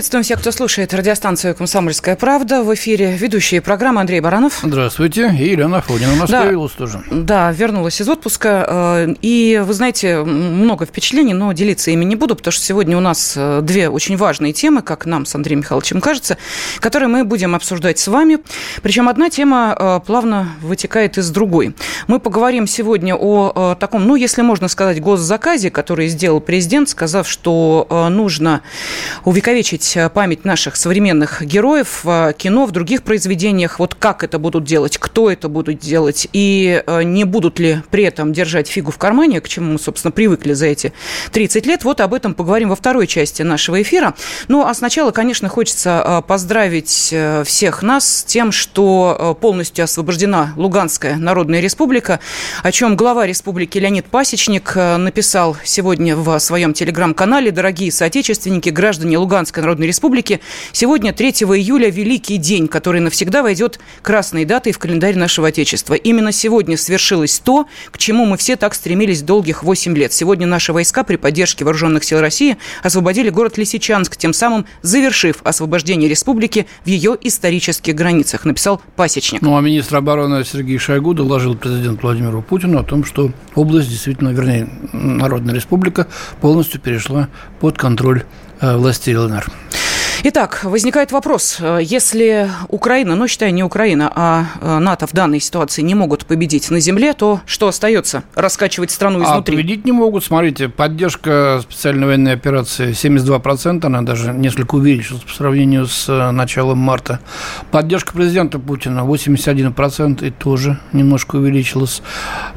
Приветствуем всех, кто слушает радиостанцию «Комсомольская правда». В эфире ведущие программы Андрей Баранов. Здравствуйте. И Елена Афонина у нас да, появилась тоже. Да, вернулась из отпуска. Э, и, вы знаете, много впечатлений, но делиться ими не буду, потому что сегодня у нас э, две очень важные темы, как нам с Андреем Михайловичем кажется, которые мы будем обсуждать с вами. Причем одна тема э, плавно вытекает из другой. Мы поговорим сегодня о таком, ну, если можно сказать, госзаказе, который сделал президент, сказав, что нужно увековечить увековечить э, память наших современных героев в кино, в других произведениях. Вот как это будут делать, кто это будут делать, и э, не будут ли при этом держать фигу в кармане, к чему мы, собственно, привыкли за эти 30 лет. Вот об этом поговорим во второй части нашего эфира. Ну, а сначала, конечно, хочется э, поздравить всех нас с тем, что полностью освобождена Луганская Народная Республика, о чем глава республики Леонид Пасечник написал сегодня в своем телеграм-канале. Дорогие соотечественники, граждане Луганской Народной Республики. Сегодня, 3 июля, великий день, который навсегда войдет красной датой в календарь нашего Отечества. Именно сегодня свершилось то, к чему мы все так стремились долгих 8 лет. Сегодня наши войска при поддержке Вооруженных сил России освободили город Лисичанск, тем самым завершив освобождение республики в ее исторических границах, написал Пасечник. Ну, а министр обороны Сергей Шойгу доложил президенту Владимиру Путину о том, что область действительно, вернее, Народная Республика полностью перешла под контроль Э, власти ЛНР. Итак, возникает вопрос. Если Украина, ну, считай, не Украина, а э, НАТО в данной ситуации не могут победить на земле, то что остается? Раскачивать страну а изнутри? А победить не могут. Смотрите, поддержка специальной военной операции 72%, она даже несколько увеличилась по сравнению с э, началом марта. Поддержка президента Путина 81% и тоже немножко увеличилась.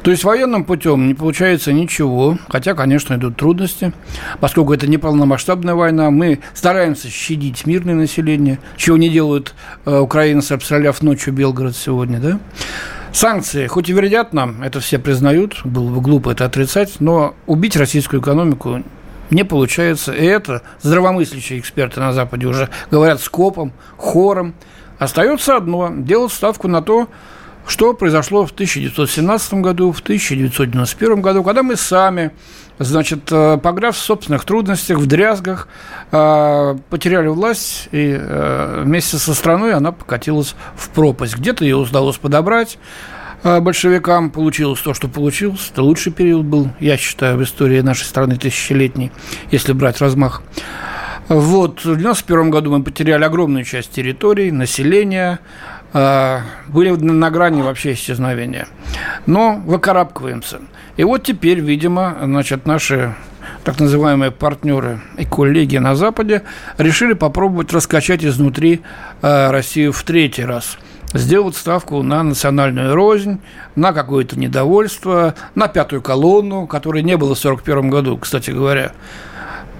То есть военным путем не получается ничего, хотя, конечно, идут трудности, поскольку это не полномасштабная война, мы стараемся щадить убить мирное население, чего не делают э, украинцы, обстреляв ночью Белгород сегодня, да? Санкции, хоть и вредят нам, это все признают, было бы глупо это отрицать, но убить российскую экономику не получается. И это здравомыслящие эксперты на Западе уже говорят скопом, хором. Остается одно – делать ставку на то, что произошло в 1917 году, в 1991 году, когда мы сами, значит, э, пограв в собственных трудностях, в дрязгах, э, потеряли власть, и э, вместе со страной она покатилась в пропасть. Где-то ее удалось подобрать, большевикам получилось то, что получилось. Это лучший период был, я считаю, в истории нашей страны тысячелетней, если брать размах. Вот, в 1991 году мы потеряли огромную часть территорий, населения, были на грани вообще исчезновения. Но выкарабкиваемся. И вот теперь, видимо, значит, наши так называемые партнеры и коллеги на Западе решили попробовать раскачать изнутри а, Россию в третий раз сделать ставку на национальную рознь, на какое-то недовольство, на пятую колонну, которой не было в 1941 году, кстати говоря.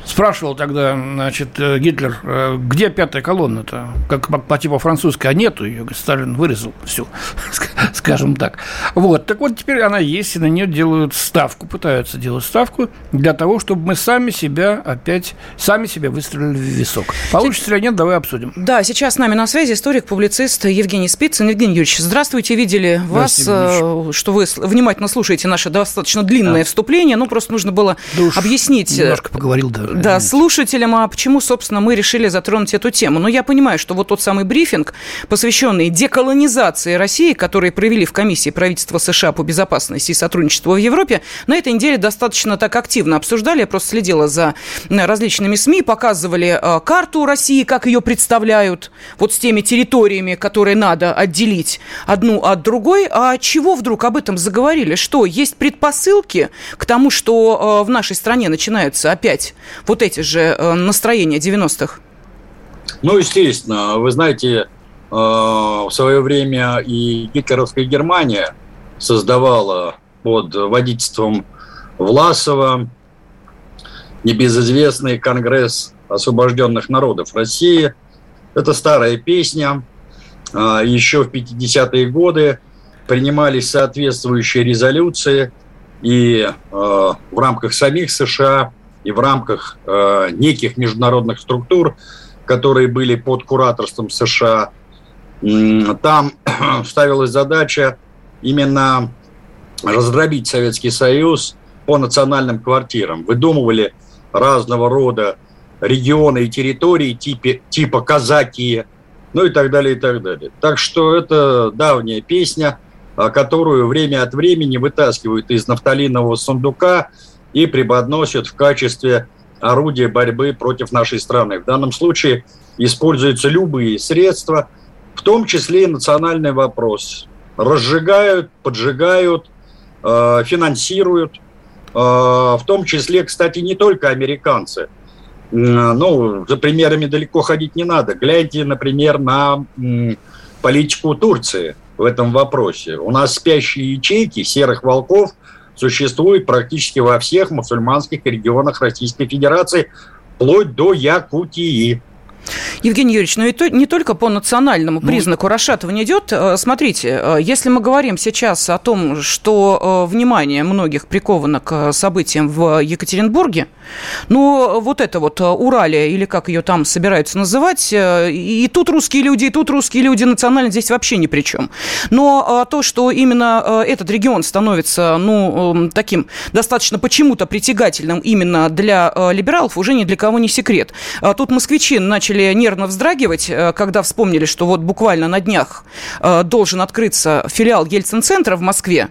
Спрашивал тогда, значит, э, Гитлер, э, где пятая колонна-то? Как по, типу французской, а нету ее. Сталин вырезал все, скажем так. Вот, так вот теперь она есть, и на нее делают ставку, пытаются делать ставку для того, чтобы мы сами себя опять, сами себя выстрелили в висок. Получится или нет, давай обсудим. Да, сейчас с нами на связи историк-публицист Евгений Спицын. Евгений Юрьевич, здравствуйте, видели вас, э, что вы внимательно слушаете наше достаточно длинное да. вступление. Ну, просто нужно было да объяснить. Немножко поговорил, да да, слушателям, а почему, собственно, мы решили затронуть эту тему. Но ну, я понимаю, что вот тот самый брифинг, посвященный деколонизации России, который провели в комиссии правительства США по безопасности и сотрудничеству в Европе, на этой неделе достаточно так активно обсуждали. Я просто следила за различными СМИ, показывали а, карту России, как ее представляют, вот с теми территориями, которые надо отделить одну от другой. А чего вдруг об этом заговорили? Что, есть предпосылки к тому, что а, в нашей стране начинаются опять вот эти же э, настроения 90-х? Ну, естественно. Вы знаете, э, в свое время и гитлеровская Германия создавала под водительством Власова небезызвестный Конгресс освобожденных народов России. Это старая песня. Э, Еще в 50-е годы принимались соответствующие резолюции, и в рамках самих США и в рамках э, неких международных структур, которые были под кураторством США. Там ставилась задача именно раздробить Советский Союз по национальным квартирам. Выдумывали разного рода регионы и территории типа, типа казаки, ну и так далее, и так далее. Так что это давняя песня, которую время от времени вытаскивают из нафталинового сундука и преподносят в качестве орудия борьбы против нашей страны. В данном случае используются любые средства, в том числе и национальный вопрос. Разжигают, поджигают, э, финансируют, э, в том числе, кстати, не только американцы. Ну, за примерами далеко ходить не надо. Гляньте, например, на политику Турции в этом вопросе. У нас спящие ячейки серых волков – существует практически во всех мусульманских регионах Российской Федерации, вплоть до Якутии. Евгений Юрьевич, ну и не только по национальному ну, признаку расшатывание идет. Э, смотрите, э, если мы говорим сейчас о том, что э, внимание многих приковано к событиям в Екатеринбурге, ну вот это вот Уралия, или как ее там собираются называть, и тут русские люди, и тут русские люди, национально здесь вообще ни при чем. Но то, что именно этот регион становится, ну, таким достаточно почему-то притягательным именно для либералов, уже ни для кого не секрет. Тут москвичи начали начали нервно вздрагивать, э, когда вспомнили, что вот буквально на днях э, должен открыться филиал Ельцин-центра в Москве.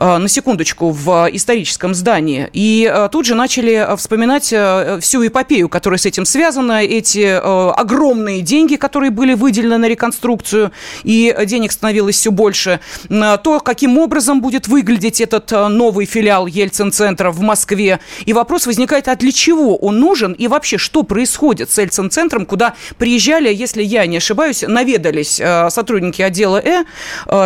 Э, на секундочку, в историческом здании. И э, тут же начали э, вспоминать всю эпопею, которая с этим связана, эти огромные деньги, которые были выделены на реконструкцию, и денег становилось все больше. То, каким образом будет выглядеть этот новый филиал Ельцин-центра в Москве. И вопрос возникает, а для чего он нужен и вообще, что происходит с Ельцин-центром, куда приезжали, если я не ошибаюсь, наведались сотрудники отдела Э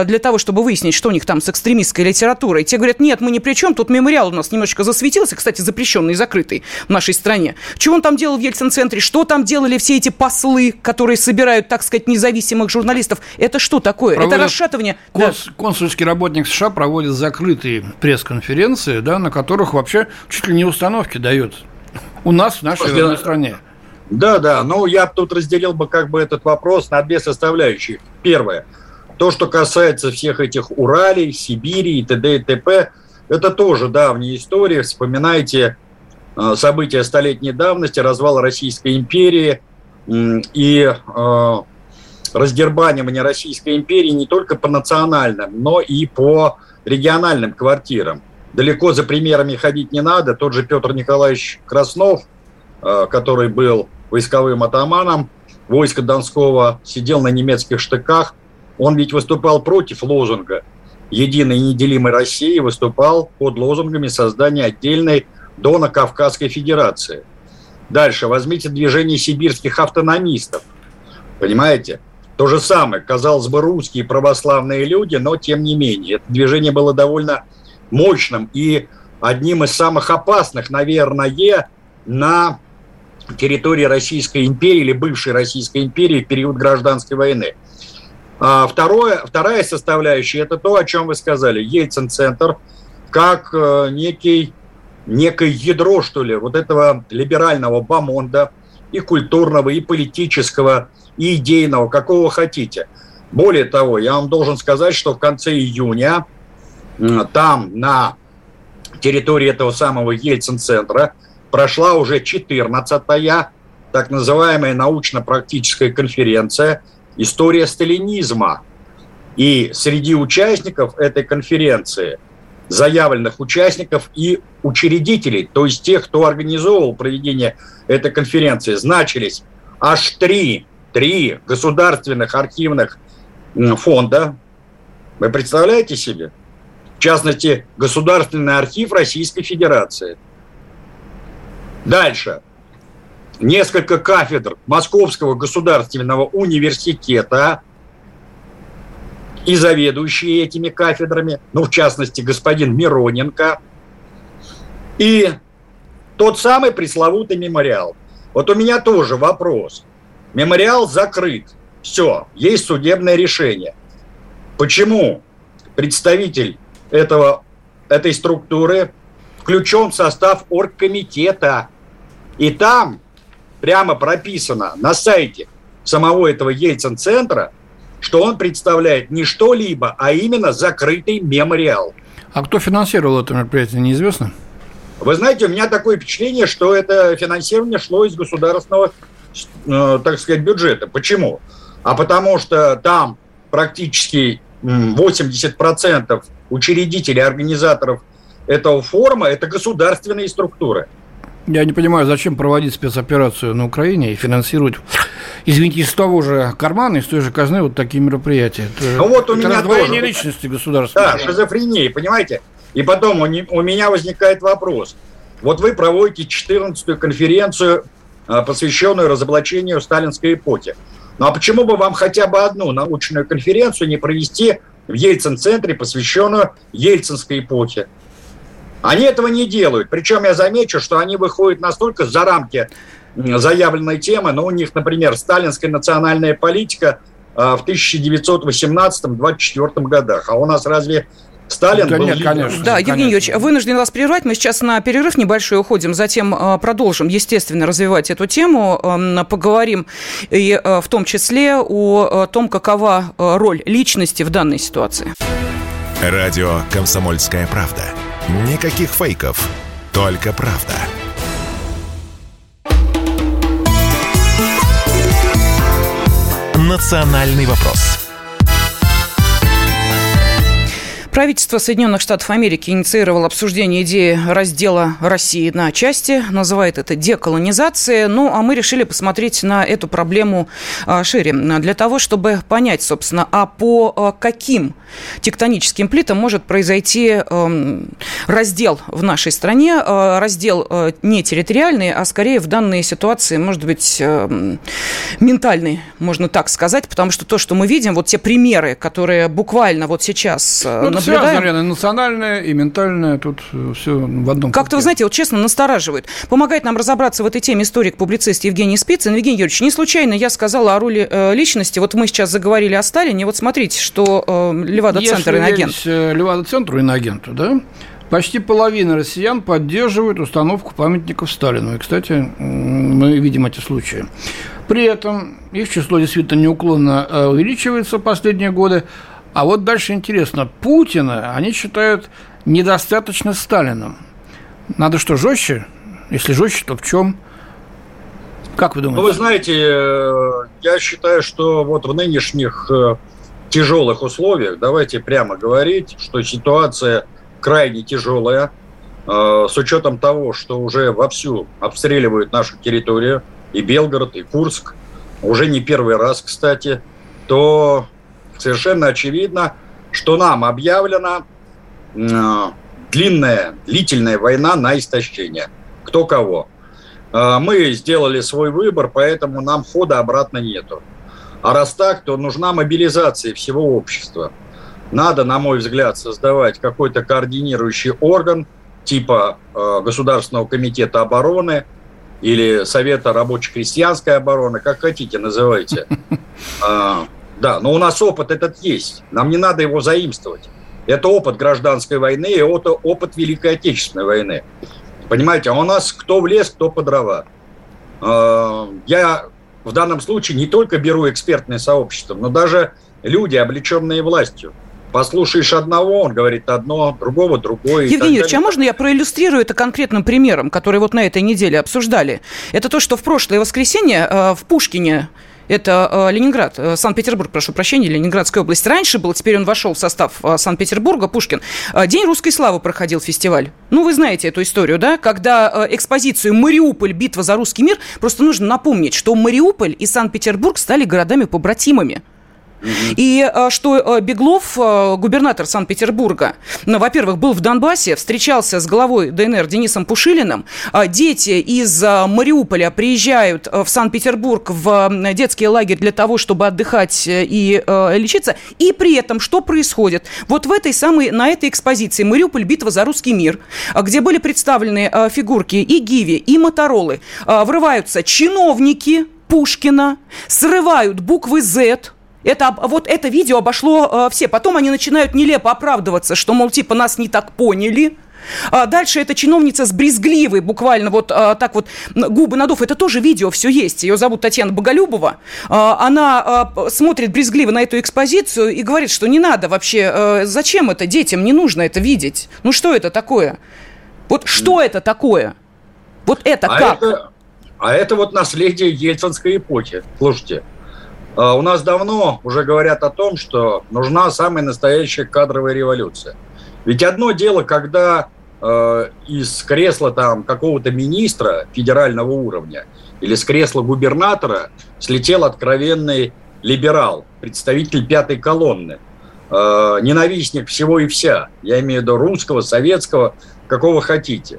для того, чтобы выяснить, что у них там с экстремистской русской литературой. Те говорят, нет, мы ни при чем, тут мемориал у нас немножечко засветился, кстати, запрещенный и закрытый в нашей стране. Чего он там делал в Ельцин-центре? Что там делали все эти послы, которые собирают, так сказать, независимых журналистов? Это что такое? Проводят Это расшатывание... Конс- да. Консульский работник США проводит закрытые пресс-конференции, да, на которых вообще чуть ли не установки дает. У нас, в нашей После... стране. Да, да, но я тут разделил бы как бы этот вопрос на две составляющие. Первое – то, что касается всех этих Уралей, Сибири и т.д. и т.п., это тоже давняя история. Вспоминайте э, события столетней давности, развал Российской империи и э, раздербанивание Российской империи не только по национальным, но и по региональным квартирам. Далеко за примерами ходить не надо. Тот же Петр Николаевич Краснов, э, который был войсковым атаманом войска Донского, сидел на немецких штыках, он ведь выступал против лозунга «Единой неделимой России», выступал под лозунгами создания отдельной Дона-Кавказской Федерации. Дальше возьмите движение сибирских автономистов. Понимаете? То же самое. Казалось бы, русские православные люди, но тем не менее. Это движение было довольно мощным и одним из самых опасных, наверное, на территории Российской империи или бывшей Российской империи в период гражданской войны. А второе, вторая составляющая – это то, о чем вы сказали, Ельцин-центр, как э, некий, некое ядро, что ли, вот этого либерального бомонда и культурного, и политического, и идейного, какого хотите. Более того, я вам должен сказать, что в конце июня там, на территории этого самого Ельцин-центра, прошла уже 14-я так называемая научно-практическая конференция – история сталинизма. И среди участников этой конференции, заявленных участников и учредителей, то есть тех, кто организовывал проведение этой конференции, значились аж три, три государственных архивных фонда. Вы представляете себе? В частности, Государственный архив Российской Федерации. Дальше несколько кафедр Московского государственного университета и заведующие этими кафедрами, ну, в частности, господин Мироненко, и тот самый пресловутый мемориал. Вот у меня тоже вопрос. Мемориал закрыт. Все, есть судебное решение. Почему представитель этого, этой структуры включен в состав оргкомитета – И там прямо прописано на сайте самого этого Ельцин-центра, что он представляет не что-либо, а именно закрытый мемориал. А кто финансировал это мероприятие, неизвестно? Вы знаете, у меня такое впечатление, что это финансирование шло из государственного, э, так сказать, бюджета. Почему? А потому что там практически 80% учредителей, организаторов этого форума – это государственные структуры. Я не понимаю, зачем проводить спецоперацию на Украине и финансировать, извините, из того же кармана, из той же казны вот такие мероприятия. Это, ну вот у это меня раздвоение тоже. личности государства. Да, шизофрения, понимаете? И потом у, не, у меня возникает вопрос. Вот вы проводите 14-ю конференцию, а, посвященную разоблачению сталинской эпохи. Ну а почему бы вам хотя бы одну научную конференцию не провести в Ельцин-центре, посвященную Ельцинской эпохе? Они этого не делают. Причем я замечу, что они выходят настолько за рамки заявленной темы, но у них, например, сталинская национальная политика а, в 1918-24 годах. А у нас разве Сталин да был нет, конечно. Да, Евгений Юрьевич, вынужден вас прервать. Мы сейчас на перерыв небольшой уходим, затем э, продолжим, естественно, развивать эту тему. Поговорим и э, в том числе о том, какова роль личности в данной ситуации. Радио «Комсомольская правда». Никаких фейков, только правда. «Национальный вопрос». Правительство Соединенных Штатов Америки инициировало обсуждение идеи раздела России на части, называет это деколонизацией. Ну, а мы решили посмотреть на эту проблему а, шире, для того, чтобы понять, собственно, а по а, каким тектоническим плитам может произойти эм, раздел в нашей стране, э, раздел э, не территориальный, а скорее в данной ситуации, может быть, эм, ментальный, можно так сказать, потому что то, что мы видим, вот те примеры, которые буквально вот сейчас э, ну, наблюдаем... Связано, и национальное, и ментальное, тут все в одном. Как-то, вы знаете, вот честно, настораживает. Помогает нам разобраться в этой теме историк-публицист Евгений Спицын. Евгений Юрьевич, не случайно я сказала о роли э, личности. Вот мы сейчас заговорили о Сталине. Вот смотрите, что э, Левада-центр иноагент. Если Левада-центру иноагенту, да, Почти половина россиян поддерживают установку памятников Сталину. И, кстати, мы видим эти случаи. При этом их число действительно неуклонно э, увеличивается в последние годы. А вот дальше интересно. Путина они считают недостаточно Сталином. Надо что, жестче? Если жестче, то в чем? Как вы думаете? Ну, вы знаете, э, я считаю, что вот в нынешних э, тяжелых условиях, давайте прямо говорить, что ситуация крайне тяжелая, э, с учетом того, что уже вовсю обстреливают нашу территорию, и Белгород, и Курск, уже не первый раз, кстати, то совершенно очевидно, что нам объявлена э, длинная, длительная война на истощение. Кто кого. Э, мы сделали свой выбор, поэтому нам хода обратно нету. А раз так, то нужна мобилизация всего общества. Надо, на мой взгляд, создавать какой-то координирующий орган типа э, Государственного комитета обороны или Совета рабоче-крестьянской обороны, как хотите называйте. А, да, но у нас опыт этот есть. Нам не надо его заимствовать. Это опыт гражданской войны и это опыт Великой Отечественной войны. Понимаете, а у нас кто в лес, кто по дрова. А, я в данном случае не только беру экспертное сообщество, но даже люди, облеченные властью. Послушаешь одного, он говорит одно, другого другое. Евгений Юрьевич, а можно я проиллюстрирую это конкретным примером, который вот на этой неделе обсуждали? Это то, что в прошлое воскресенье э, в Пушкине это э, Ленинград, э, Санкт-Петербург, прошу прощения, Ленинградская область. Раньше был, теперь он вошел в состав э, Санкт-Петербурга, Пушкин. День русской славы проходил фестиваль. Ну, вы знаете эту историю, да? Когда экспозицию «Мариуполь. Битва за русский мир», просто нужно напомнить, что Мариуполь и Санкт-Петербург стали городами-побратимами. И э, что э, Беглов, э, губернатор Санкт-Петербурга, ну, во-первых, был в Донбассе, встречался с главой ДНР Денисом Пушилиным. Дети из Мариуполя приезжают в Санкт-Петербург в детский лагерь для того, чтобы отдыхать и лечиться. И при этом что происходит? Вот в этой самой, на этой экспозиции «Мариуполь. Битва за русский мир», где были представлены фигурки и Гиви, и Моторолы, врываются чиновники Пушкина, срывают буквы «З», это, вот это видео обошло э, все. Потом они начинают нелепо оправдываться, что, мол, типа, нас не так поняли. А дальше эта чиновница с брезгливой, буквально вот а, так вот губы надув. Это тоже видео все есть. Ее зовут Татьяна Боголюбова. А, она а, смотрит брезгливо на эту экспозицию и говорит, что не надо вообще, а, зачем это детям, не нужно это видеть. Ну что это такое? Вот что это такое? Вот это а как? Это, а это вот наследие ельцинской эпохи. Слушайте, у нас давно уже говорят о том, что нужна самая настоящая кадровая революция. Ведь одно дело, когда э, из кресла там какого-то министра федерального уровня или с кресла губернатора слетел откровенный либерал, представитель пятой колонны, э, ненавистник всего и вся. Я имею в виду русского, советского, какого хотите.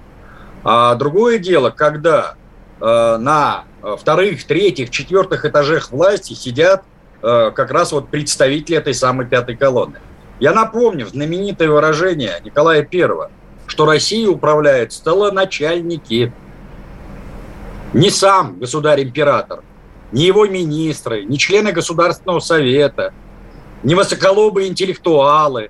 А другое дело, когда э, на вторых, третьих, четвертых этажах власти сидят э, как раз вот представители этой самой пятой колонны. Я напомню знаменитое выражение Николая Первого, что Россия управляет столоначальники. Не сам государь-император, не его министры, не члены Государственного совета, не высоколобые интеллектуалы,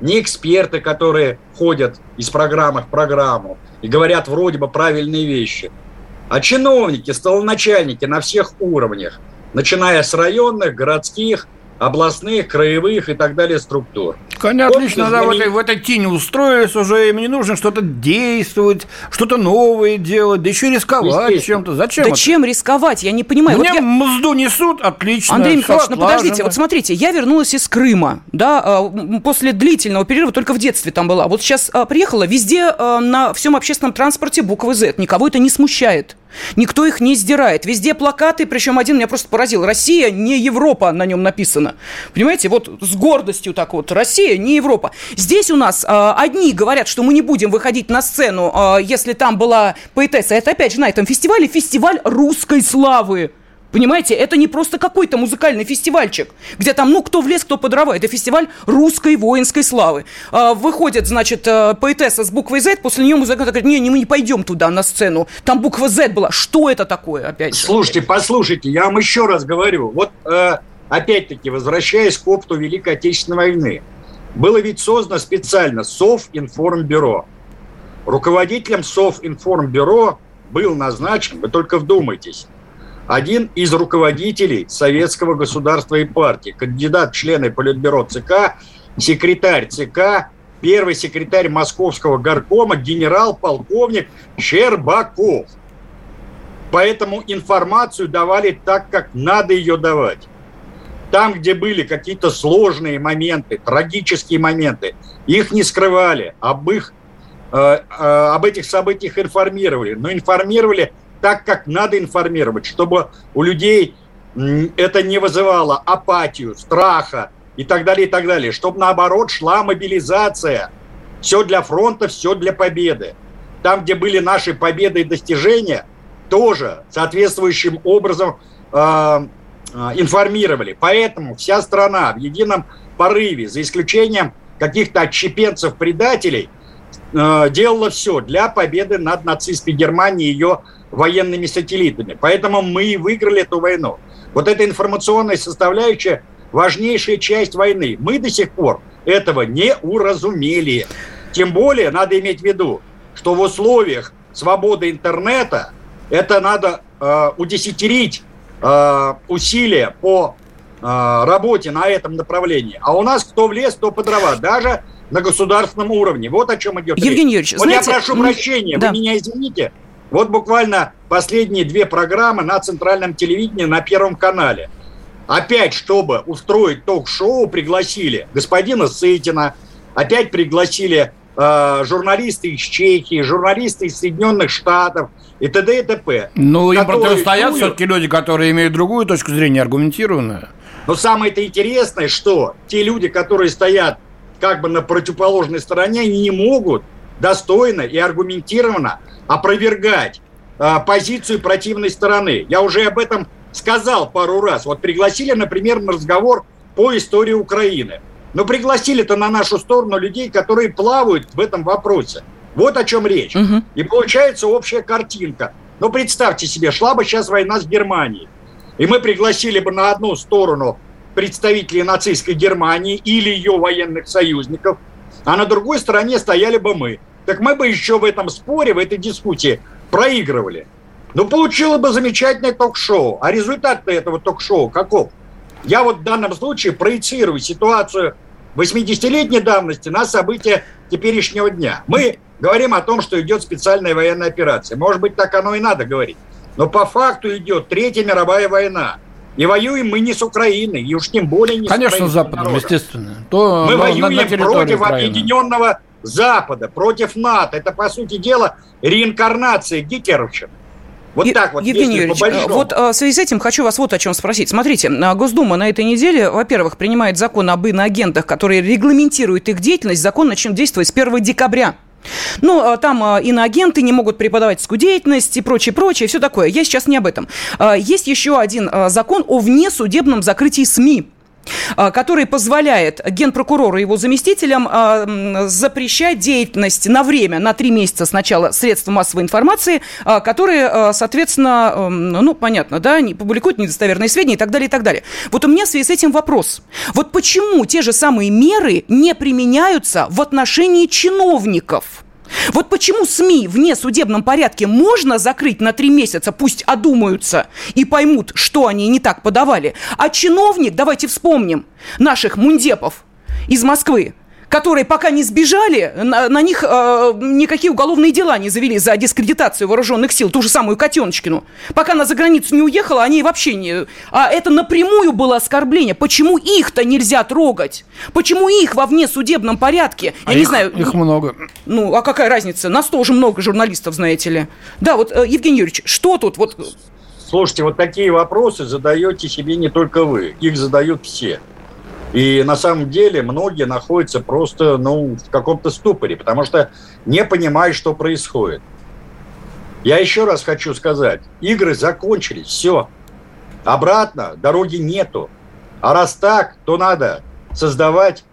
не эксперты, которые ходят из программы в программу и говорят вроде бы правильные вещи – а чиновники, столоначальники на всех уровнях, начиная с районных, городских, областных, краевых и так далее структур. Они отлично да, в, этой, в этой тени устроились уже, им не нужно что-то действовать, что-то новое делать, да еще рисковать чем-то. Зачем Да это? чем рисковать, я не понимаю. Мне вот я... мзду несут, отлично. Андрей Михайлович, ну подождите, вот смотрите, я вернулась из Крыма, да, а, после длительного перерыва, только в детстве там была. Вот сейчас а, приехала, везде а, на всем общественном транспорте буквы Z, никого это не смущает. Никто их не сдирает. Везде плакаты, причем один меня просто поразил. Россия не Европа на нем написано. Понимаете, вот с гордостью так вот. Россия не Европа. Здесь у нас э, одни говорят, что мы не будем выходить на сцену, э, если там была поэтесса. Это опять же на этом фестивале фестиваль русской славы. Понимаете, это не просто какой-то музыкальный фестивальчик, где там, ну, кто в лес, кто по. Это фестиваль русской воинской славы. А, выходит, значит, э, поэтесса с буквой Z, после нее музыкант говорит, не, не, мы не пойдем туда, на сцену. Там буква Z была. Что это такое, опять же? Слушайте, послушайте, я вам еще раз говорю. Вот, э, опять-таки, возвращаясь к опыту Великой Отечественной войны. Было ведь создано специально Совинформбюро. Руководителем Совинформбюро был назначен, вы только вдумайтесь, один из руководителей советского государства и партии, кандидат в члены Политбюро ЦК, секретарь ЦК, первый секретарь Московского горкома, генерал-полковник Щербаков. Поэтому информацию давали так, как надо ее давать. Там, где были какие-то сложные моменты, трагические моменты, их не скрывали, об, их, э, э, об этих событиях информировали. Но информировали так, как надо информировать, чтобы у людей это не вызывало апатию, страха и так далее, и так далее. Чтобы, наоборот, шла мобилизация. Все для фронта, все для победы. Там, где были наши победы и достижения, тоже соответствующим образом э, информировали. Поэтому вся страна в едином порыве, за исключением каких-то отщепенцев-предателей, э, делала все для победы над нацистской Германией и ее военными сателлитами. Поэтому мы и выиграли эту войну. Вот эта информационная составляющая – важнейшая часть войны. Мы до сих пор этого не уразумели. Тем более надо иметь в виду, что в условиях свободы интернета это надо э, удесятерить э, усилия по э, работе на этом направлении. А у нас кто в лес, кто по дрова. Даже на государственном уровне. Вот о чем идет Евгений речь. Юрьевич, вот знаете, я прошу прощения, да. вы меня извините, вот буквально последние две программы на центральном телевидении на Первом канале. Опять, чтобы устроить ток-шоу, пригласили господина Сытина, опять пригласили э, журналисты из Чехии, журналисты из Соединенных Штатов и т.д. и т.п. Ну, им противостоят все-таки люди, которые имеют другую точку зрения, аргументированную. Но самое-то интересное, что те люди, которые стоят как бы на противоположной стороне, они не могут достойно и аргументированно опровергать э, позицию противной стороны. Я уже об этом сказал пару раз. Вот пригласили, например, на разговор по истории Украины. Но пригласили-то на нашу сторону людей, которые плавают в этом вопросе. Вот о чем речь. Угу. И получается общая картинка. Но представьте себе, шла бы сейчас война с Германией. И мы пригласили бы на одну сторону представителей нацистской Германии или ее военных союзников, а на другой стороне стояли бы мы. так мы бы еще в этом споре, в этой дискуссии проигрывали. Ну, получило бы замечательное ток-шоу. А результат этого ток-шоу каков? Я вот в данном случае проецирую ситуацию 80-летней давности на события теперешнего дня. Мы говорим о том, что идет специальная военная операция. Может быть, так оно и надо говорить. Но по факту идет Третья мировая война. И воюем мы не с Украиной, и уж тем более не Конечно, с Западом, народом. естественно. То, Мы воюем на- против Украины. объединенного Запада, против НАТО. Это, по сути дела, реинкарнация гитлеровщины. Вот Е- так вот, Евгений Юрьевич, по-большому. вот а, в связи с этим хочу вас вот о чем спросить. Смотрите, а, Госдума на этой неделе, во-первых, принимает закон об иноагентах, который регламентирует их деятельность. Закон начнет действовать с 1 декабря. Ну, а, там а, иноагенты не могут преподавательскую деятельность и прочее, прочее, все такое. Я сейчас не об этом. А, Есть еще один закон о внесудебном закрытии СМИ который позволяет генпрокурору и его заместителям м, запрещать деятельность на время, на три месяца сначала средств массовой информации, а, которые, соответственно, ну, понятно, да, не публикуют недостоверные сведения и так далее, и так далее. Вот у меня в связи с этим вопрос. Вот почему те же самые меры не применяются в отношении чиновников? Вот почему СМИ в несудебном порядке можно закрыть на три месяца, пусть одумаются и поймут, что они не так подавали. А чиновник, давайте вспомним, наших мундепов из Москвы, которые пока не сбежали, на, на них э, никакие уголовные дела не завели за дискредитацию вооруженных сил, ту же самую Котеночкину. Пока она за границу не уехала, они вообще не... А это напрямую было оскорбление. Почему их-то нельзя трогать? Почему их во внесудебном порядке? Я А не их- знаю. Их много. Ну, а какая разница? Нас тоже много журналистов, знаете ли. Да, вот, э, Евгений Юрьевич, что тут? Вот, Слушайте, вот такие вопросы задаете себе не только вы, их задают все. И на самом деле многие находятся просто ну, в каком-то ступоре, потому что не понимают, что происходит. Я еще раз хочу сказать, игры закончились, все. Обратно дороги нету. А раз так, то надо создавать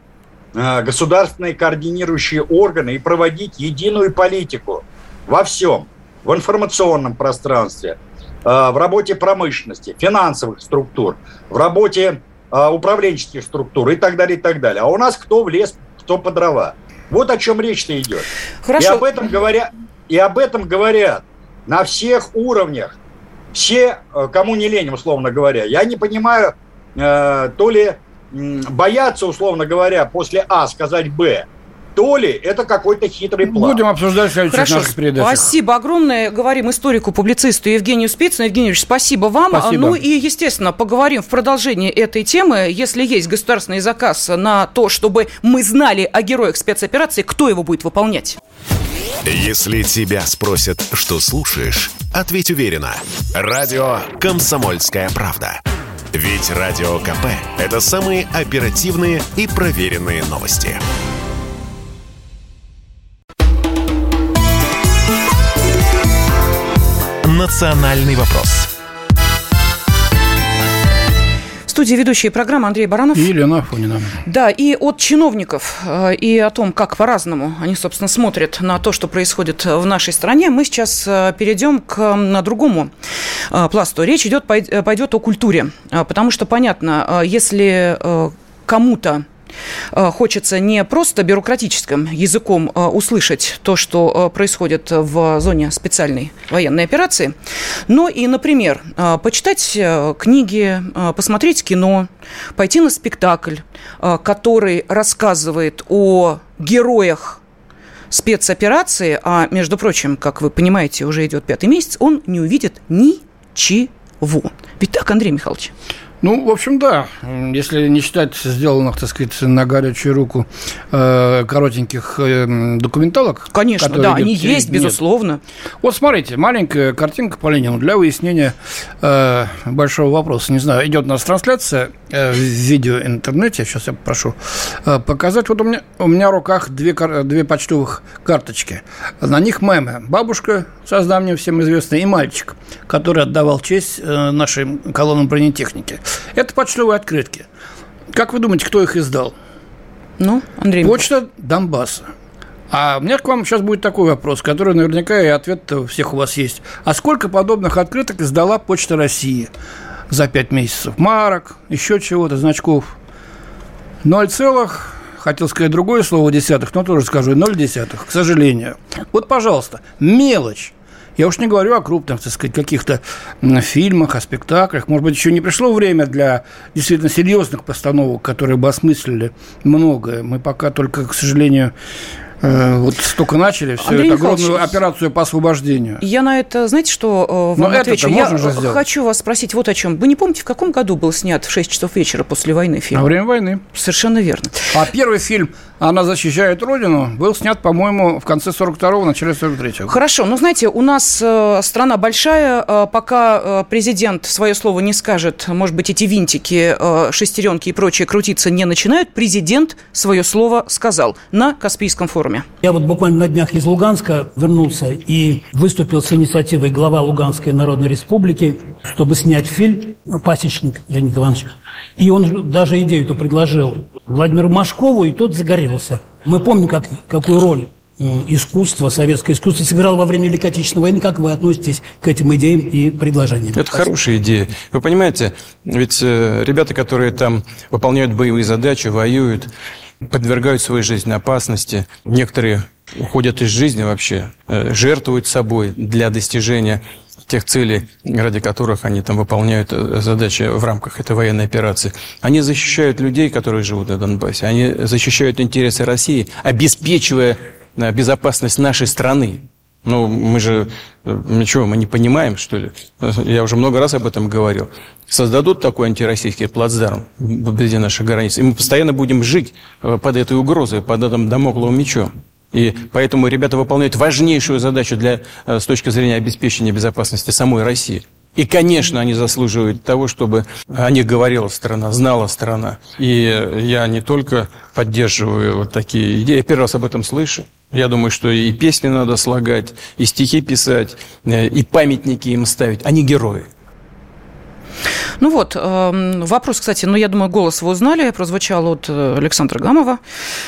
э, государственные координирующие органы и проводить единую политику во всем. В информационном пространстве, э, в работе промышленности, финансовых структур, в работе управленческих структур и так далее, и так далее. А у нас кто в лес, кто по дрова. Вот о чем речь-то идет. И хорошо. об этом говорят, и об этом говорят на всех уровнях. Все, э, кому не лень, условно говоря. Я не понимаю, э, то ли боятся, условно говоря, после А сказать Б, то ли это какой-то хитрый план. Будем обсуждать в следующих Хорошо, наших передачах. спасибо огромное. Говорим историку, публицисту Евгению Спицыну. Евгений Юрьевич, спасибо вам. Спасибо. Ну и, естественно, поговорим в продолжении этой темы. Если есть государственный заказ на то, чтобы мы знали о героях спецоперации, кто его будет выполнять? Если тебя спросят, что слушаешь, ответь уверенно. Радио «Комсомольская правда». Ведь Радио КП – это самые оперативные и проверенные новости. «Национальный вопрос». В студии ведущие программы Андрей Баранов. И Елена Афонина. Да, и от чиновников, э, и о том, как по-разному они, собственно, смотрят на то, что происходит в нашей стране, мы сейчас э, перейдем к другому э, пласту. Речь идет, пой- пойдет о культуре, потому что, понятно, если кому-то хочется не просто бюрократическим языком э, услышать то, что э, происходит в зоне специальной военной операции, но и, например, э, почитать э, книги, э, посмотреть кино, пойти на спектакль, э, который рассказывает о героях спецоперации, а, между прочим, как вы понимаете, уже идет пятый месяц, он не увидит ничего. Ведь так, Андрей Михайлович? Ну, в общем, да. Если не считать сделанных, так сказать, на горячую руку э, коротеньких э, документалок. Конечно, да, они есть, нет. безусловно. Вот смотрите, маленькая картинка по Ленину для выяснения э, большого вопроса. Не знаю, идет у нас трансляция в видео интернете. Сейчас я попрошу э, показать. Вот у меня, у меня в руках две, две почтовых карточки. На них мемы. Бабушка, создание всем известная, и мальчик, который отдавал честь э, нашим колоннам бронетехники. Это почтовые открытки. Как вы думаете, кто их издал? Ну, Андрей. Почта Донбасса. А у меня к вам сейчас будет такой вопрос, который наверняка и ответ всех у вас есть. А сколько подобных открыток издала Почта России за пять месяцев? Марок, еще чего-то, значков. 0, хотел сказать другое слово десятых, но тоже скажу, ноль десятых, к сожалению. Вот, пожалуйста, мелочь. Я уж не говорю о крупных, так сказать, каких-то фильмах, о спектаклях. Может быть, еще не пришло время для действительно серьезных постановок, которые бы осмыслили многое. Мы пока только, к сожалению, вот столько начали, все Андрей это огромную операцию по освобождению. Я на это, знаете, что э, вам Но отвечу? Я хочу вас спросить вот о чем. Вы не помните, в каком году был снят в 6 часов вечера после войны фильм? Во время войны. Совершенно верно. А первый фильм «Она защищает Родину» был снят, по-моему, в конце 42-го, начале 43-го. Хорошо. Ну, знаете, у нас э, страна большая. Э, пока э, президент свое слово не скажет, может быть, эти винтики, э, шестеренки и прочее крутиться не начинают, президент свое слово сказал на Каспийском форуме. Я вот буквально на днях из Луганска вернулся и выступил с инициативой глава Луганской Народной Республики, чтобы снять фильм «Пасечник» Леонид Иванович. И он даже идею эту предложил Владимиру Машкову, и тот загорелся. Мы помним, как, какую роль искусство, советское искусство сыграло во время Великой Отечественной войны. Как вы относитесь к этим идеям и предложениям? Это хорошая идея. Вы понимаете, ведь э, ребята, которые там выполняют боевые задачи, воюют, подвергают свою жизнь опасности. Некоторые уходят из жизни вообще, э, жертвуют собой для достижения тех целей, ради которых они там выполняют э, задачи в рамках этой военной операции. Они защищают людей, которые живут на Донбассе. Они защищают интересы России, обеспечивая э, безопасность нашей страны. Ну, мы же ничего, мы не понимаем, что ли? Я уже много раз об этом говорил. Создадут такой антироссийский плацдарм вблизи наших границ, и мы постоянно будем жить э, под этой угрозой, под этим домокловым мечом. И поэтому ребята выполняют важнейшую задачу для, э, с точки зрения обеспечения безопасности самой России. И, конечно, они заслуживают того, чтобы о них говорила страна, знала страна. И я не только поддерживаю вот такие идеи, я первый раз об этом слышу. Я думаю, что и песни надо слагать, и стихи писать, э, и памятники им ставить. Они герои. Ну вот, эм, вопрос, кстати, ну, я думаю, голос вы узнали, прозвучал от э, Александра Гамова.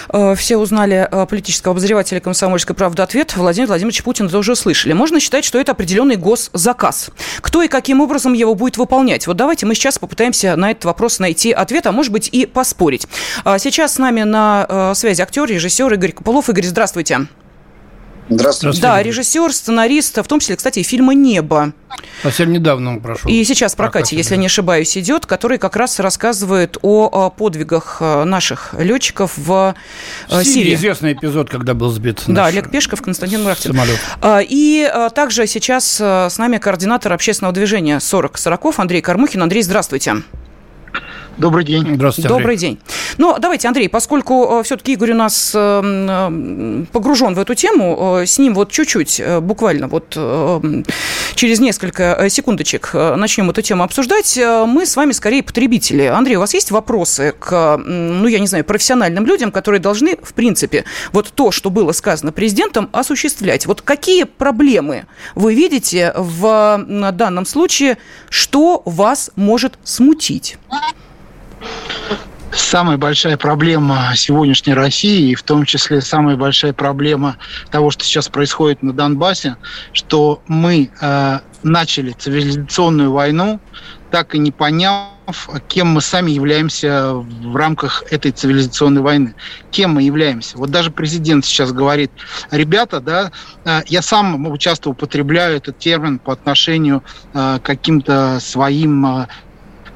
Э, все узнали политического обозревателя «Комсомольской правды» ответ. Владимир Владимирович Путин тоже услышали. Можно считать, что это определенный госзаказ. Кто и каким образом его будет выполнять? Вот давайте мы сейчас попытаемся на этот вопрос найти ответ, а может быть и поспорить. А сейчас с нами на э, связи актер, режиссер Игорь Куполов. Игорь, здравствуйте. Здравствуйте. Да, режиссер, сценарист, в том числе, кстати, фильма «Небо». Совсем недавно он прошел. И сейчас в прокате, если не ошибаюсь, идет, который как раз рассказывает о подвигах э, наших летчиков в, э, в Сирии. Известный эпизод, когда был сбит. Да, Олег Пешков, Константин Мурахтин. Самолет. А, и э, также сейчас с нами координатор общественного движения 40 40 Андрей Кормухин. Андрей, здравствуйте. Добрый день. Здравствуйте, Андрей. Добрый день. Ну, давайте, Андрей, поскольку э, все-таки Игорь у нас э, э, погружен в эту тему, с ним вот чуть-чуть, буквально вот через несколько секундочек начнем эту тему обсуждать. Мы с вами скорее потребители. Андрей, у вас есть вопросы к, ну, я не знаю, профессиональным людям, которые должны, в принципе, вот то, что было сказано президентом, осуществлять? Вот какие проблемы вы видите в данном случае, что вас может смутить? Самая большая проблема сегодняшней России, и в том числе самая большая проблема того, что сейчас происходит на Донбассе, что мы э, начали цивилизационную войну, так и не поняв, кем мы сами являемся в рамках этой цивилизационной войны. Кем мы являемся? Вот даже президент сейчас говорит, ребята, да, э, я сам часто употребляю этот термин по отношению э, к каким-то своим э,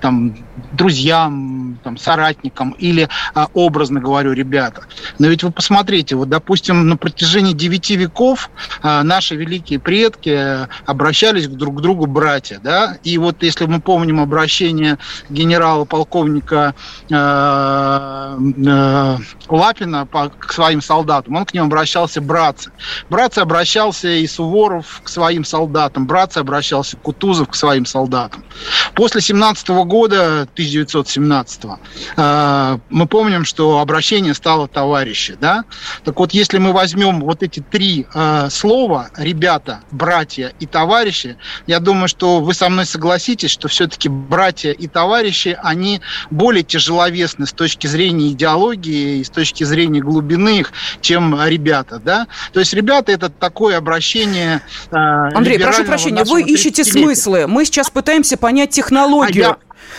там, друзьям, там, соратникам или, а, образно говорю, ребята. Но ведь вы посмотрите, вот, допустим, на протяжении девяти веков а, наши великие предки обращались друг к другу братья, да, и вот если мы помним обращение генерала-полковника э, э, Лапина по, к своим солдатам, он к ним обращался братцы. Братцы обращался и Суворов к своим солдатам, братцы обращался Кутузов к своим солдатам. После 17 года, 1917 э, мы помним, что обращение стало товарищи, да? Так вот, если мы возьмем вот эти три э, слова, ребята, братья и товарищи, я думаю, что вы со мной согласитесь, что все-таки братья и товарищи, они более тяжеловесны с точки зрения идеологии и с точки зрения глубины их, чем ребята, да? То есть ребята это такое обращение э, Андрей, прошу прощения, вы ищете смыслы. Мы сейчас пытаемся понять технологию. А я,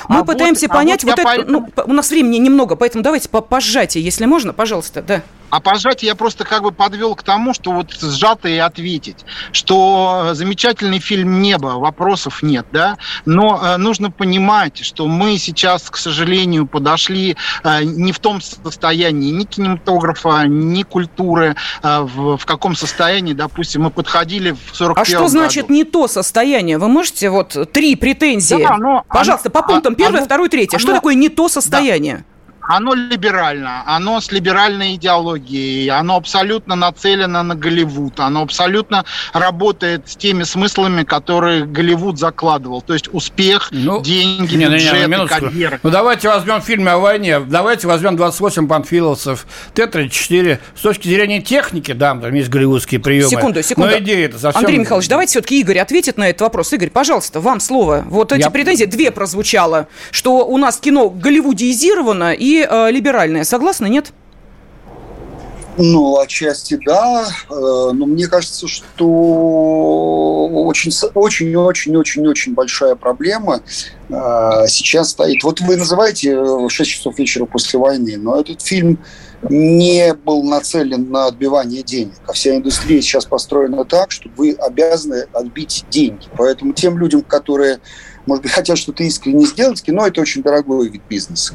Мы а пытаемся вот, понять а вот, вот это. Поэтому... Ну, у нас времени немного, поэтому давайте по пожатие, если можно, пожалуйста, да. А пожать я просто как бы подвел к тому, что вот сжато и ответить, что замечательный фильм «Небо», вопросов нет, да, но э, нужно понимать, что мы сейчас, к сожалению, подошли э, не в том состоянии ни кинематографа, ни культуры, э, в, каком состоянии, допустим, мы подходили в 41 А что значит году. не то состояние? Вы можете вот три претензии? Да, но Пожалуйста, оно, по пунктам первое, второе, третье. Оно, что такое не то состояние? Да оно либерально, оно с либеральной идеологией, оно абсолютно нацелено на Голливуд, оно абсолютно работает с теми смыслами, которые Голливуд закладывал. То есть успех, ну, деньги, не, бюджет, не, не, карьера. Ну давайте возьмем фильм о войне, давайте возьмем 28 панфиловцев, Т-34. С точки зрения техники, да, там есть голливудские приемы. Секунду, секунду. Но идея это совсем... Андрей Михайлович, давайте все-таки Игорь ответит на этот вопрос. Игорь, пожалуйста, вам слово. Вот эти Я... претензии, две прозвучало, что у нас кино голливудизировано и э, либеральная. Согласны, нет? Ну, отчасти да, э, но мне кажется, что очень, очень, очень, очень, очень большая проблема э, сейчас стоит. Вот вы называете «6 часов вечера после войны», но этот фильм не был нацелен на отбивание денег. А вся индустрия сейчас построена так, что вы обязаны отбить деньги. Поэтому тем людям, которые может быть, хотят что-то искренне сделать, кино – это очень дорогой вид бизнеса.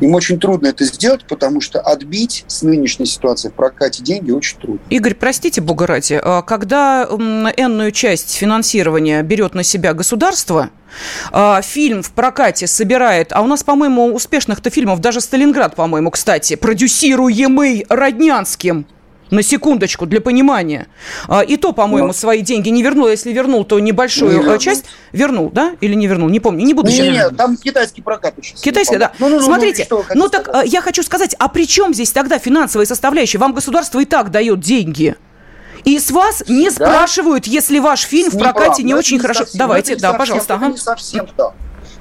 Им очень трудно это сделать, потому что отбить с нынешней ситуации в прокате деньги очень трудно. Игорь, простите, бога ради, а когда энную часть финансирования берет на себя государство, а, фильм в прокате собирает, а у нас, по-моему, успешных-то фильмов, даже «Сталинград», по-моему, кстати, продюсируемый Роднянским – на секундочку, для понимания. А, и то, по-моему, Но... Ну. свои деньги не вернул. Если вернул, то небольшую не э, часть вернул, да? Или не вернул? Не помню, не буду не, сейчас. Нет, там китайский прокат очень Китайский, да. Ну, ну, ну, Смотрите, ну, ну так сказать? Э, я хочу сказать, а при чем здесь тогда финансовая составляющая? Вам государство и так дает деньги. И с вас не да? спрашивают, если ваш фильм в прокате не очень не хорошо. Совсем, Давайте, да, совсем, пожалуйста. Это ага. не совсем так.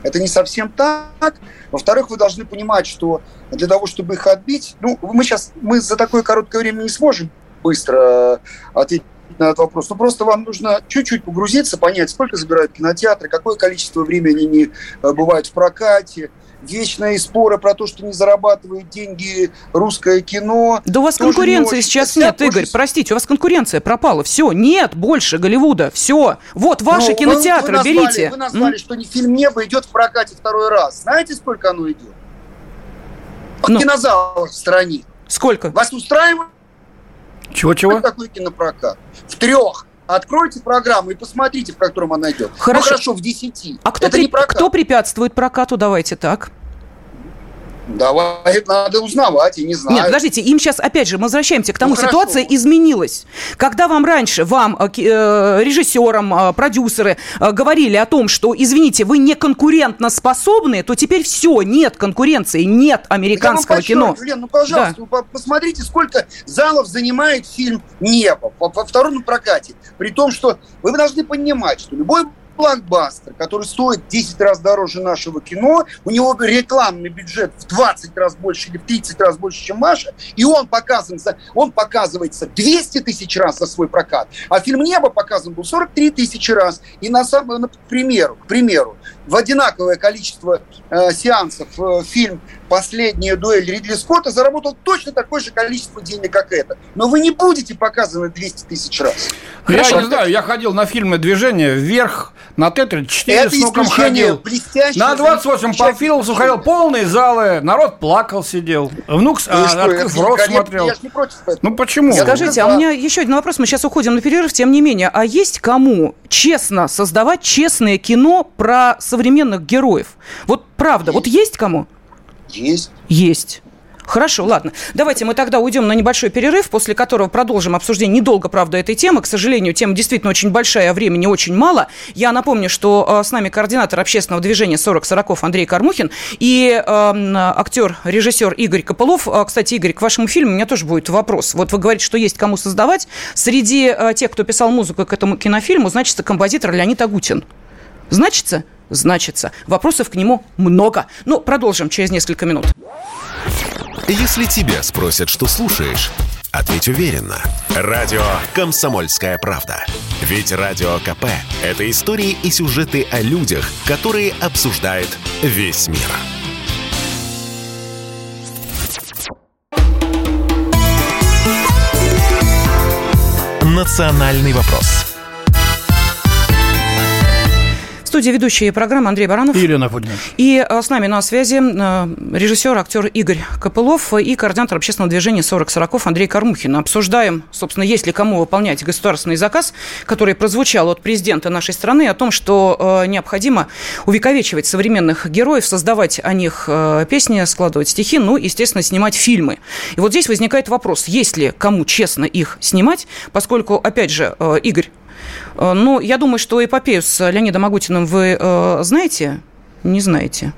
Это не совсем так. Во-вторых, вы должны понимать, что для того, чтобы их отбить, ну, мы сейчас, мы за такое короткое время не сможем быстро ответить на этот вопрос. Но просто вам нужно чуть-чуть погрузиться, понять, сколько забирают кинотеатры, какое количество времени они э, бывают в прокате, вечные споры про то, что не зарабатывает деньги русское кино. Да у вас конкуренции не сейчас нет, Игорь, очень... простите, у вас конкуренция пропала. Все, нет больше Голливуда, все. Вот ваши Но ну, кинотеатры, вы, вы назвали, берите. Вы назвали, mm? что не фильм «Небо» идет в прокате второй раз. Знаете, сколько оно идет? В ну. кинозалах в стране. Сколько? Вас устраивает? Чего-чего? Такой кинопрокат. В трех. Откройте программу и посмотрите, в котором она идет. Хорошо, ну, хорошо в десяти. А кто, при... кто препятствует прокату? Давайте так. Давай, надо узнавать, и не знаю. Нет, подождите, им сейчас, опять же, мы возвращаемся к тому, ну, ситуация изменилась. Когда вам раньше, вам, э, э режиссерам, э, продюсеры э, говорили о том, что, извините, вы не конкурентно способны, то теперь все, нет конкуренции, нет американского кино. Лен, ну, пожалуйста, да. посмотрите, сколько залов занимает фильм «Небо» во втором прокате. При том, что вы должны понимать, что любой блокбастер, который стоит 10 раз дороже нашего кино, у него рекламный бюджет в 20 раз больше или в 30 раз больше, чем Маша, и он показывается, он показывается 200 тысяч раз за свой прокат, а фильм «Небо» показан был 43 тысячи раз. И на самом, к примеру, к примеру, в одинаковое количество э, сеансов э, фильм «Последняя дуэль» Ридли Скотта заработал точно такое же количество денег, как это. Но вы не будете показаны 200 тысяч раз. Я Хорошо? не знаю, я ходил на фильмы «Движение вверх», на Т-34 с нуком ходил. На 28 Панфиловцев ходил, полные залы, народ плакал, сидел. Внук а, открыв рот смотрел. Я, я не против этого. Ну почему? Скажите, а у меня еще один вопрос, мы сейчас уходим на перерыв, тем не менее, а есть кому честно создавать честное кино про современных героев? Вот правда, вот есть кому? Есть. Есть. Хорошо, ладно. Давайте мы тогда уйдем на небольшой перерыв, после которого продолжим обсуждение недолго, правда, этой темы. К сожалению, тема действительно очень большая, а времени очень мало. Я напомню, что э, с нами координатор общественного движения 40 40 Андрей Кармухин и э, актер, режиссер Игорь Копылов. Э, кстати, Игорь, к вашему фильму у меня тоже будет вопрос. Вот вы говорите, что есть кому создавать. Среди э, тех, кто писал музыку к этому кинофильму, значится композитор Леонид Агутин. Значится? Значится. Вопросов к нему много. Ну, продолжим через несколько минут. Если тебя спросят, что слушаешь, Ответь уверенно. Радио «Комсомольская правда». Ведь Радио КП – это истории и сюжеты о людях, которые обсуждает весь мир. «Национальный вопрос» студии ведущие программы Андрей Баранов. И Елена Фудина. И э, с нами на связи э, режиссер, актер Игорь Копылов и координатор общественного движения 40 40 Андрей Кормухин. Обсуждаем, собственно, есть ли кому выполнять государственный заказ, который прозвучал от президента нашей страны о том, что э, необходимо увековечивать современных героев, создавать о них песни, складывать стихи, ну, естественно, снимать фильмы. И вот здесь возникает вопрос, есть ли кому честно их снимать, поскольку, опять же, Игорь Э, ну, я думаю, что эпопею с Леонидом Агутиным вы э, знаете? Не знаете.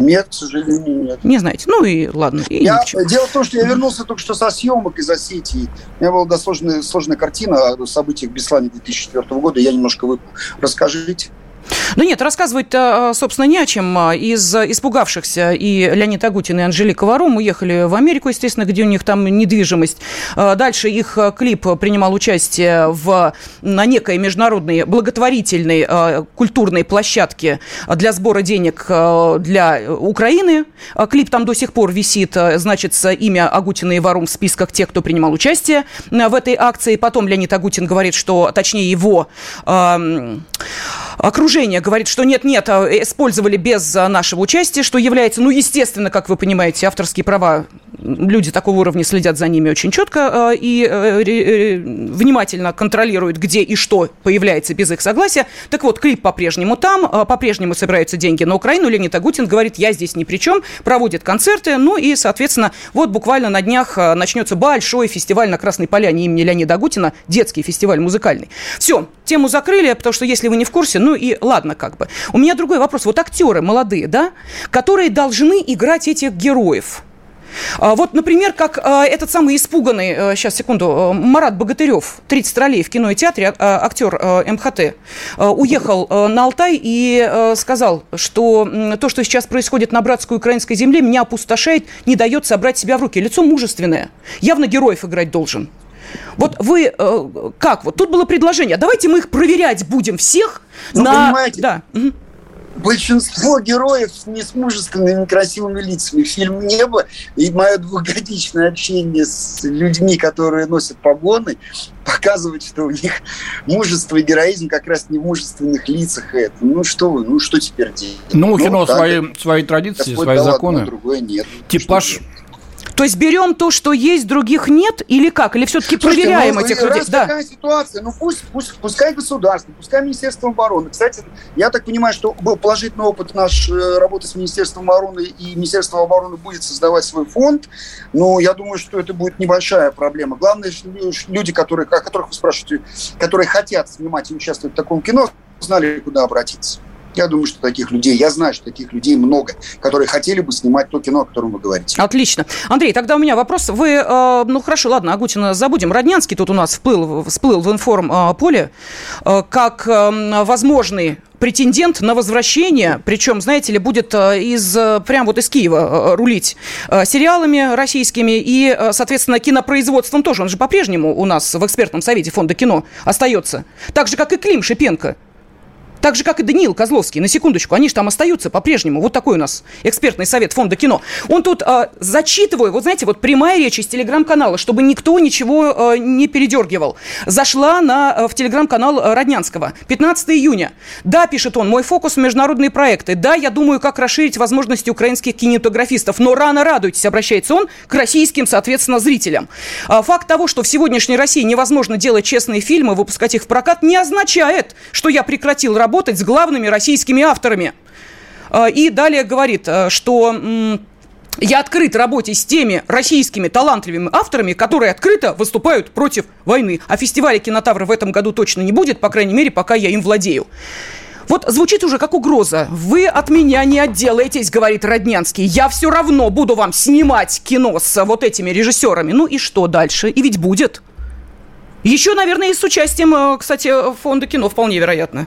Нет, к сожалению, нет. Не знаете. Ну и ладно. И я, дело в том, что я вернулся только что со съемок из Осетии. У меня была сложная, сложная картина о событиях в Беслане 2004 года. Я немножко выпал. Расскажите. Да нет, рассказывать-то, а, собственно, не о чем. Из испугавшихся и Леонид Агутин, и Анжелика Варум уехали в Америку, естественно, где у них там недвижимость. А, дальше их клип принимал участие в, на некой международной благотворительной культурной площадке для сбора денег для Украины. Клип там до сих пор висит, значится имя Агутина и Варум в списках тех, кто принимал участие в этой акции. Потом Леонид Агутин говорит, что, точнее, его окружение говорит, что нет-нет, а, использовали без а, нашего участия, что является, ну, естественно, как вы понимаете, авторские права, люди такого уровня следят за ними очень четко а, и э, внимательно контролируют, где и что появляется без их согласия. Так вот, клип по-прежнему там, по-прежнему собираются деньги на Украину. Леонид Агутин говорит, я здесь ни при чем, проводит концерты, ну и, соответственно, вот буквально на днях начнется большой фестиваль на Красной Поляне имени Леонида Агутина, детский фестиваль музыкальный. Все, тему закрыли, потому что, если вы не в курсе, ну и ладно как бы. У меня другой вопрос. Вот актеры молодые, да, которые должны играть этих героев. А, вот, например, как а, этот самый испуганный, сейчас, а, секунду, Марат Богатырев, 30 ролей в кино и театре, актер МХТ, уехал на Алтай и сказал, что то, что сейчас происходит на братской украинской земле, меня опустошает, не дает собрать себя в руки. Лицо мужественное. Явно героев играть должен. Вот вы э, как? Вот тут было предложение. Давайте мы их проверять будем всех ну, на... понимаете, да. большинство героев не с мужественными, красивыми лицами. Фильм «Небо» и мое двухгодичное общение с людьми, которые носят погоны, показывает, что у них мужество и героизм как раз не в мужественных лицах. Это. Ну что вы, ну что теперь делать? Ну, у кино ну, свои, свои традиции, свои законы. Одно, другое нет. Типаж то есть берем то, что есть, других нет, или как? Или все-таки проверяем ну, этих людей? Да. такая ситуация, ну пусть, пусть, пускай государство, пускай Министерство обороны. Кстати, я так понимаю, что был положительный опыт нашей э, работы с Министерством обороны, и Министерство обороны будет создавать свой фонд, но я думаю, что это будет небольшая проблема. Главное, люди, которые, о которых вы спрашиваете, которые хотят снимать и участвовать в таком кино, знали, куда обратиться. Я думаю, что таких людей, я знаю, что таких людей много, которые хотели бы снимать то кино, о котором вы говорите. Отлично. Андрей, тогда у меня вопрос. Вы, э, ну хорошо, ладно, Агутина забудем. Роднянский тут у нас вплыл, всплыл в информ-поле э, как э, возможный претендент на возвращение, причем, знаете ли, будет из, прям вот из Киева рулить сериалами российскими и, соответственно, кинопроизводством тоже. Он же по-прежнему у нас в экспертном совете фонда кино остается. Так же, как и Клим Шипенко. Так же, как и Даниил Козловский. На секундочку, они же там остаются по-прежнему. Вот такой у нас экспертный совет фонда кино. Он тут э, зачитываю, вот знаете, вот прямая речь из телеграм-канала, чтобы никто ничего э, не передергивал. Зашла на, э, в телеграм-канал Роднянского. 15 июня. Да, пишет он, мой фокус международные проекты. Да, я думаю, как расширить возможности украинских кинематографистов. Но рано радуйтесь, обращается он к российским, соответственно, зрителям. А, факт того, что в сегодняшней России невозможно делать честные фильмы, выпускать их в прокат, не означает, что я прекратил работу работать с главными российскими авторами. А, и далее говорит, э, что я открыт работе с теми российскими талантливыми авторами, которые открыто выступают против войны. А фестиваля кинотавра в этом году точно не будет, по крайней мере, пока я им владею. Вот звучит уже как угроза. Вы от меня не отделаетесь, говорит Роднянский. Я все равно буду вам снимать кино с вот этими режиссерами. Ну и что дальше? И ведь будет. Еще, наверное, и с участием, э, кстати, фонда кино вполне вероятно.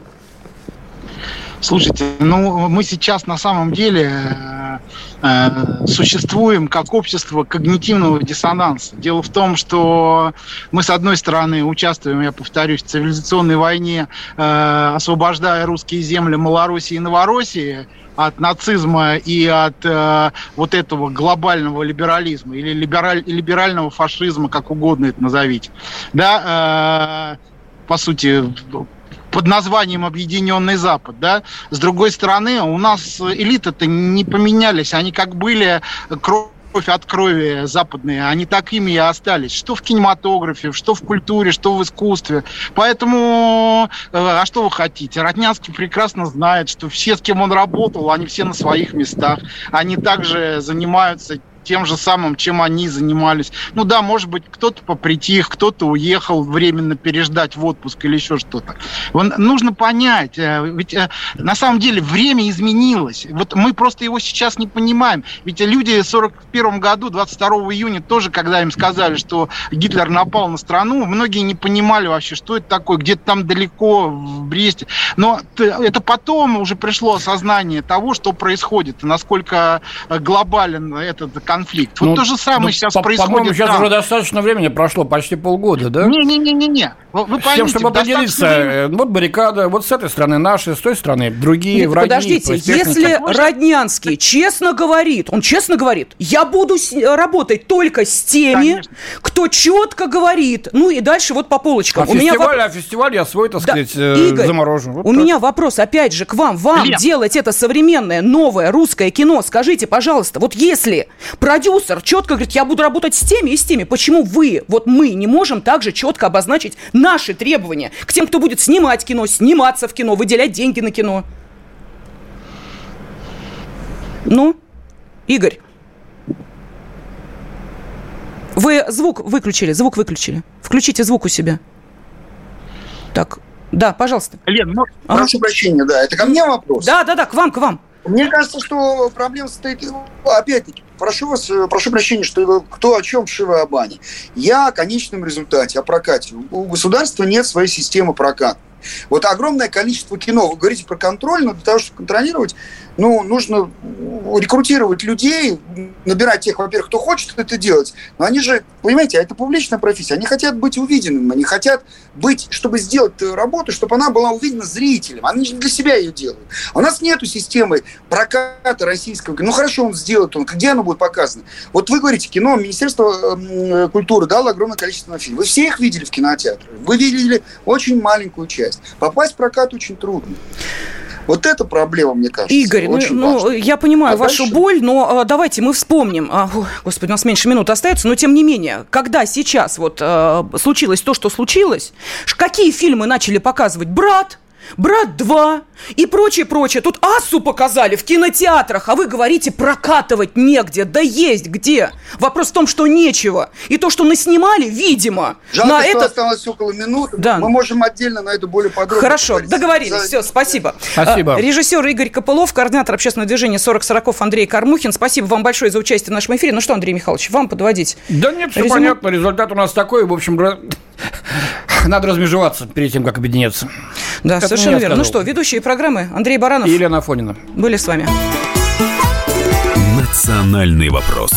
Слушайте, ну мы сейчас на самом деле э, э, существуем как общество когнитивного диссонанса. Дело в том, что мы, с одной стороны, участвуем, я повторюсь, в цивилизационной войне, э, освобождая русские земли Малороссии и Новороссии, от нацизма и от э, вот этого глобального либерализма или либераль, либерального фашизма, как угодно это назовите. Да, э, по сути, под названием Объединенный Запад, да. С другой стороны, у нас элиты-то не поменялись, они как были кровь от крови западные, они такими и остались. Что в кинематографе, что в культуре, что в искусстве. Поэтому, э, а что вы хотите? Роднянский прекрасно знает, что все, с кем он работал, они все на своих местах. Они также занимаются тем же самым, чем они занимались. Ну да, может быть, кто-то попритих, кто-то уехал временно переждать в отпуск или еще что-то. Нужно понять, э, ведь э, на самом деле время изменилось. Вот мы просто его сейчас не понимаем. Ведь люди в 41 году, 22 июня, тоже, когда им сказали, что Гитлер напал на страну, многие не понимали вообще, что это такое, где-то там далеко, в Бресте. Но это потом уже пришло осознание того, что происходит, насколько э, глобален этот. Вот ну, то же самое ну, сейчас по- происходит. По-моему, сейчас уже достаточно времени прошло, почти полгода, да? Не-не-не-не. Вы поймите, с тем, чтобы определиться, э, вот баррикада, вот с этой стороны наши, с той стороны другие Нет, враги. Подождите, если Роднянский честно говорит, он честно говорит, я буду работать только с теми, Конечно. кто четко говорит, ну и дальше вот по полочкам. А, у фестиваль, меня... а фестиваль я свой, так да, сказать, э, Игорь, заморожу. Вот у так. меня вопрос, опять же, к вам. Вам Лен. делать это современное, новое русское кино, скажите, пожалуйста, вот если продюсер четко говорит, я буду работать с теми и с теми, почему вы, вот мы не можем также четко обозначить наши требования к тем, кто будет снимать кино, сниматься в кино, выделять деньги на кино. Ну, Игорь. Вы звук выключили, звук выключили. Включите звук у себя. Так, да, пожалуйста. Лен, ну, ага. прошу прощения, да, это ко мне вопрос? Да, да, да, к вам, к вам. Мне кажется, что проблема состоит, опять-таки, прошу вас, э, прошу прощения, что кто о чем Шива о бане. Я о конечном результате, о прокате. У государства нет своей системы проката. Вот огромное количество кино, вы говорите про контроль, но для того, чтобы контролировать, ну, нужно рекрутировать людей, набирать тех, во-первых, кто хочет это делать, но они же, понимаете, это публичная профессия, они хотят быть увиденными, они хотят быть, чтобы сделать работу, чтобы она была увидена зрителем, они же для себя ее делают. А у нас нету системы проката российского, ну, хорошо, он сделает, он, где оно будет показано? Вот вы говорите, кино, Министерство э, культуры дало огромное количество фильмов. Вы все их видели в кинотеатре, вы видели очень маленькую часть. Попасть в прокат очень трудно. Вот это проблема, мне кажется. Игорь, ну, ну я понимаю а вашу дальше? боль, но а, давайте мы вспомним. А, о, господи, у нас меньше минут остается, но тем не менее, когда сейчас вот а, случилось то, что случилось, какие фильмы начали показывать? «Брат», «Брат 2» и прочее, прочее. Тут Ассу показали в кинотеатрах, а вы говорите, прокатывать негде. Да есть где. Вопрос в том, что нечего. И то, что наснимали, видимо. Жалко, на что это... осталось около минуты. Да. Мы можем отдельно на это более подробно Хорошо, поговорить. договорились. За... Все, спасибо. Спасибо. А, режиссер Игорь Копылов, координатор общественного движения 40 40 Андрей Кармухин. Спасибо вам большое за участие в нашем эфире. Ну что, Андрей Михайлович, вам подводить? Да нет, все резюме? понятно. Результат у нас такой. В общем, надо размежеваться перед тем, как объединяться. Да, Это совершенно верно. Ну что, ведущие программы Андрей Баранов и Елена Афонина были с вами. Национальный вопрос.